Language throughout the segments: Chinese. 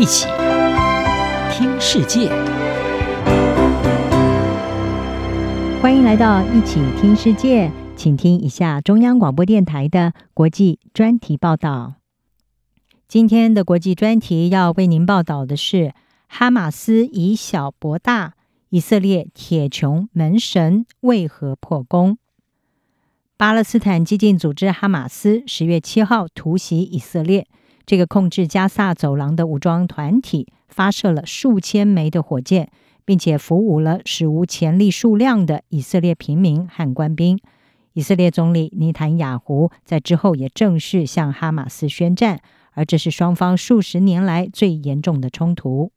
一起听世界，欢迎来到一起听世界，请听一下中央广播电台的国际专题报道。今天的国际专题要为您报道的是：哈马斯以小博大，以色列铁穹门神为何破功？巴勒斯坦激进组织哈马斯十月七号突袭以色列。这个控制加萨走廊的武装团体发射了数千枚的火箭，并且俘虏了史无前例数量的以色列平民和官兵。以色列总理尼坦雅胡在之后也正式向哈马斯宣战，而这是双方数十年来最严重的冲突。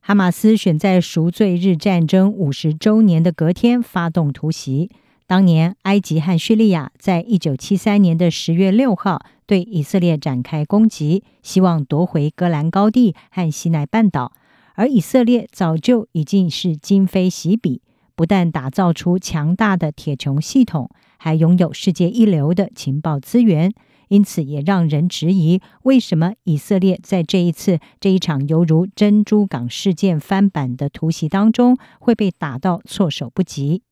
哈马斯选在赎罪日战争五十周年的隔天发动突袭。当年，埃及和叙利亚在一九七三年的十月六号对以色列展开攻击，希望夺回戈兰高地和西奈半岛。而以色列早就已经是今非昔比，不但打造出强大的铁穹系统，还拥有世界一流的情报资源。因此，也让人质疑，为什么以色列在这一次这一场犹如珍珠港事件翻版的突袭当中，会被打到措手不及。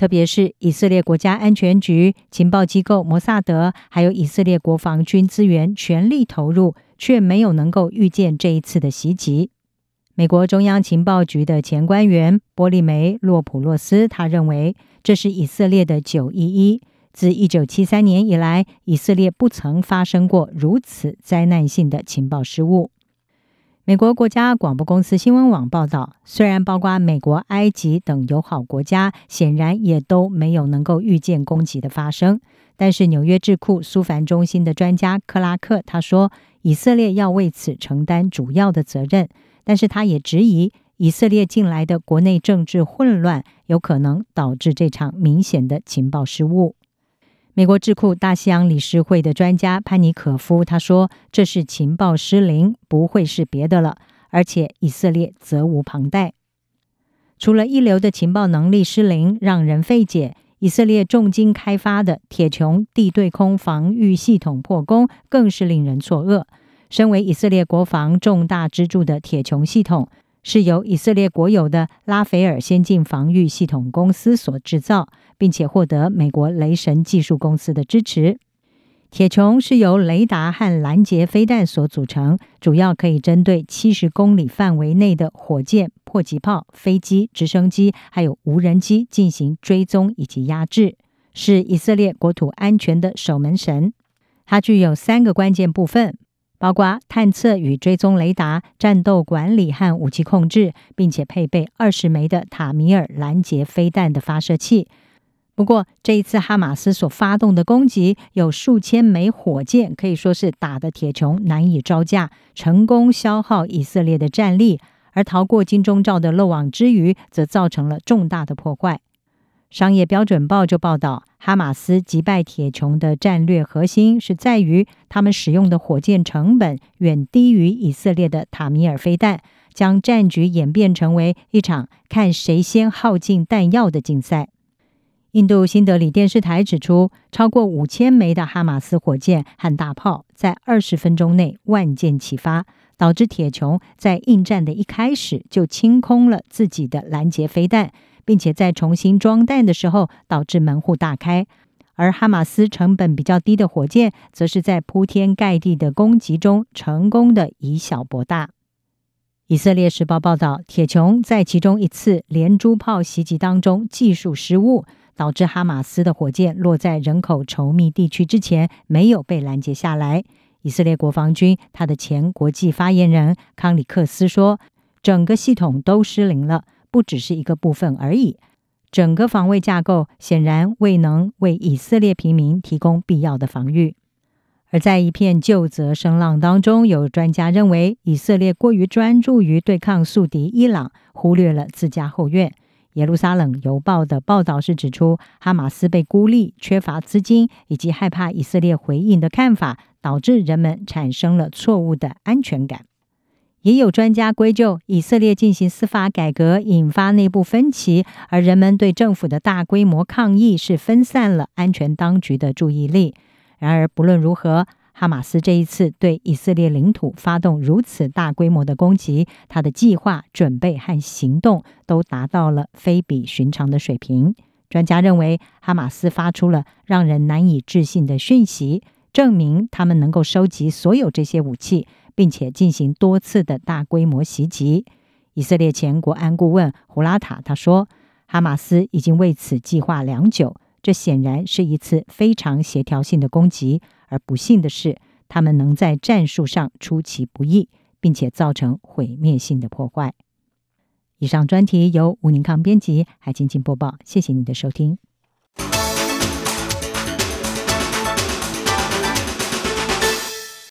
特别是以色列国家安全局、情报机构摩萨德，还有以色列国防军资源全力投入，却没有能够预见这一次的袭击。美国中央情报局的前官员波利梅洛普洛斯，他认为这是以色列的九一一。自一九七三年以来，以色列不曾发生过如此灾难性的情报失误。美国国家广播公司新闻网报道，虽然包括美国、埃及等友好国家，显然也都没有能够预见攻击的发生，但是纽约智库苏凡中心的专家克拉克他说，以色列要为此承担主要的责任，但是他也质疑以色列近来的国内政治混乱有可能导致这场明显的情报失误。美国智库大西洋理事会的专家潘尼可夫他说：“这是情报失灵，不会是别的了。而且以色列责无旁贷。除了一流的情报能力失灵，让人费解，以色列重金开发的铁穹地对空防御系统破功，更是令人错愕。身为以色列国防重大支柱的铁穹系统，是由以色列国有的拉斐尔先进防御系统公司所制造。”并且获得美国雷神技术公司的支持。铁穹是由雷达和拦截飞弹所组成，主要可以针对七十公里范围内的火箭、迫击炮、飞机、直升机，还有无人机进行追踪以及压制，是以色列国土安全的守门神。它具有三个关键部分，包括探测与追踪雷达、战斗管理和武器控制，并且配备二十枚的塔米尔拦截飞弹的发射器。不过，这一次哈马斯所发动的攻击有数千枚火箭，可以说是打得铁穹难以招架，成功消耗以色列的战力。而逃过金钟罩的漏网之鱼，则造成了重大的破坏。商业标准报就报道，哈马斯击败铁穹的战略核心是在于他们使用的火箭成本远低于以色列的塔米尔飞弹，将战局演变成为一场看谁先耗尽弹药的竞赛。印度新德里电视台指出，超过五千枚的哈马斯火箭和大炮在二十分钟内万箭齐发，导致铁穹在应战的一开始就清空了自己的拦截飞弹，并且在重新装弹的时候导致门户大开。而哈马斯成本比较低的火箭，则是在铺天盖地的攻击中成功的以小博大。以色列时报报道，铁穹在其中一次连珠炮袭击当中技术失误。导致哈马斯的火箭落在人口稠密地区之前没有被拦截下来。以色列国防军他的前国际发言人康里克斯说：“整个系统都失灵了，不只是一个部分而已。整个防卫架构显然未能为以色列平民提供必要的防御。”而在一片究责声浪当中，有专家认为以色列过于专注于对抗宿敌伊朗，忽略了自家后院。耶路撒冷邮报的报道是指出，哈马斯被孤立、缺乏资金以及害怕以色列回应的看法，导致人们产生了错误的安全感。也有专家归咎以色列进行司法改革引发内部分歧，而人们对政府的大规模抗议是分散了安全当局的注意力。然而，不论如何，哈马斯这一次对以色列领土发动如此大规模的攻击，他的计划、准备和行动都达到了非比寻常的水平。专家认为，哈马斯发出了让人难以置信的讯息，证明他们能够收集所有这些武器，并且进行多次的大规模袭击。以色列前国安顾问胡拉塔他说：“哈马斯已经为此计划良久。”这显然是一次非常协调性的攻击，而不幸的是，他们能在战术上出其不意，并且造成毁灭性的破坏。以上专题由吴宁康编辑，还请播报。谢谢你的收听。